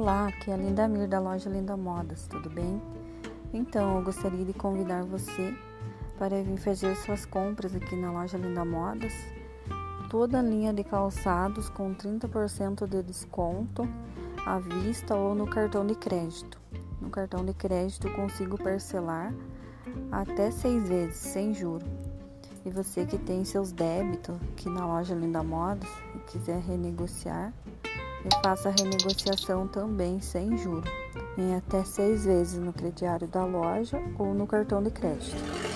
Olá, aqui é a Linda Mir da loja Linda Modas, tudo bem? Então, eu gostaria de convidar você para vir fazer suas compras aqui na loja Linda Modas. Toda a linha de calçados com 30% de desconto à vista ou no cartão de crédito. No cartão de crédito consigo parcelar até seis vezes sem juro. E você que tem seus débitos aqui na loja Linda Modas e quiser renegociar, eu faço a renegociação também sem juro, em até seis vezes no crediário da loja ou no cartão de crédito.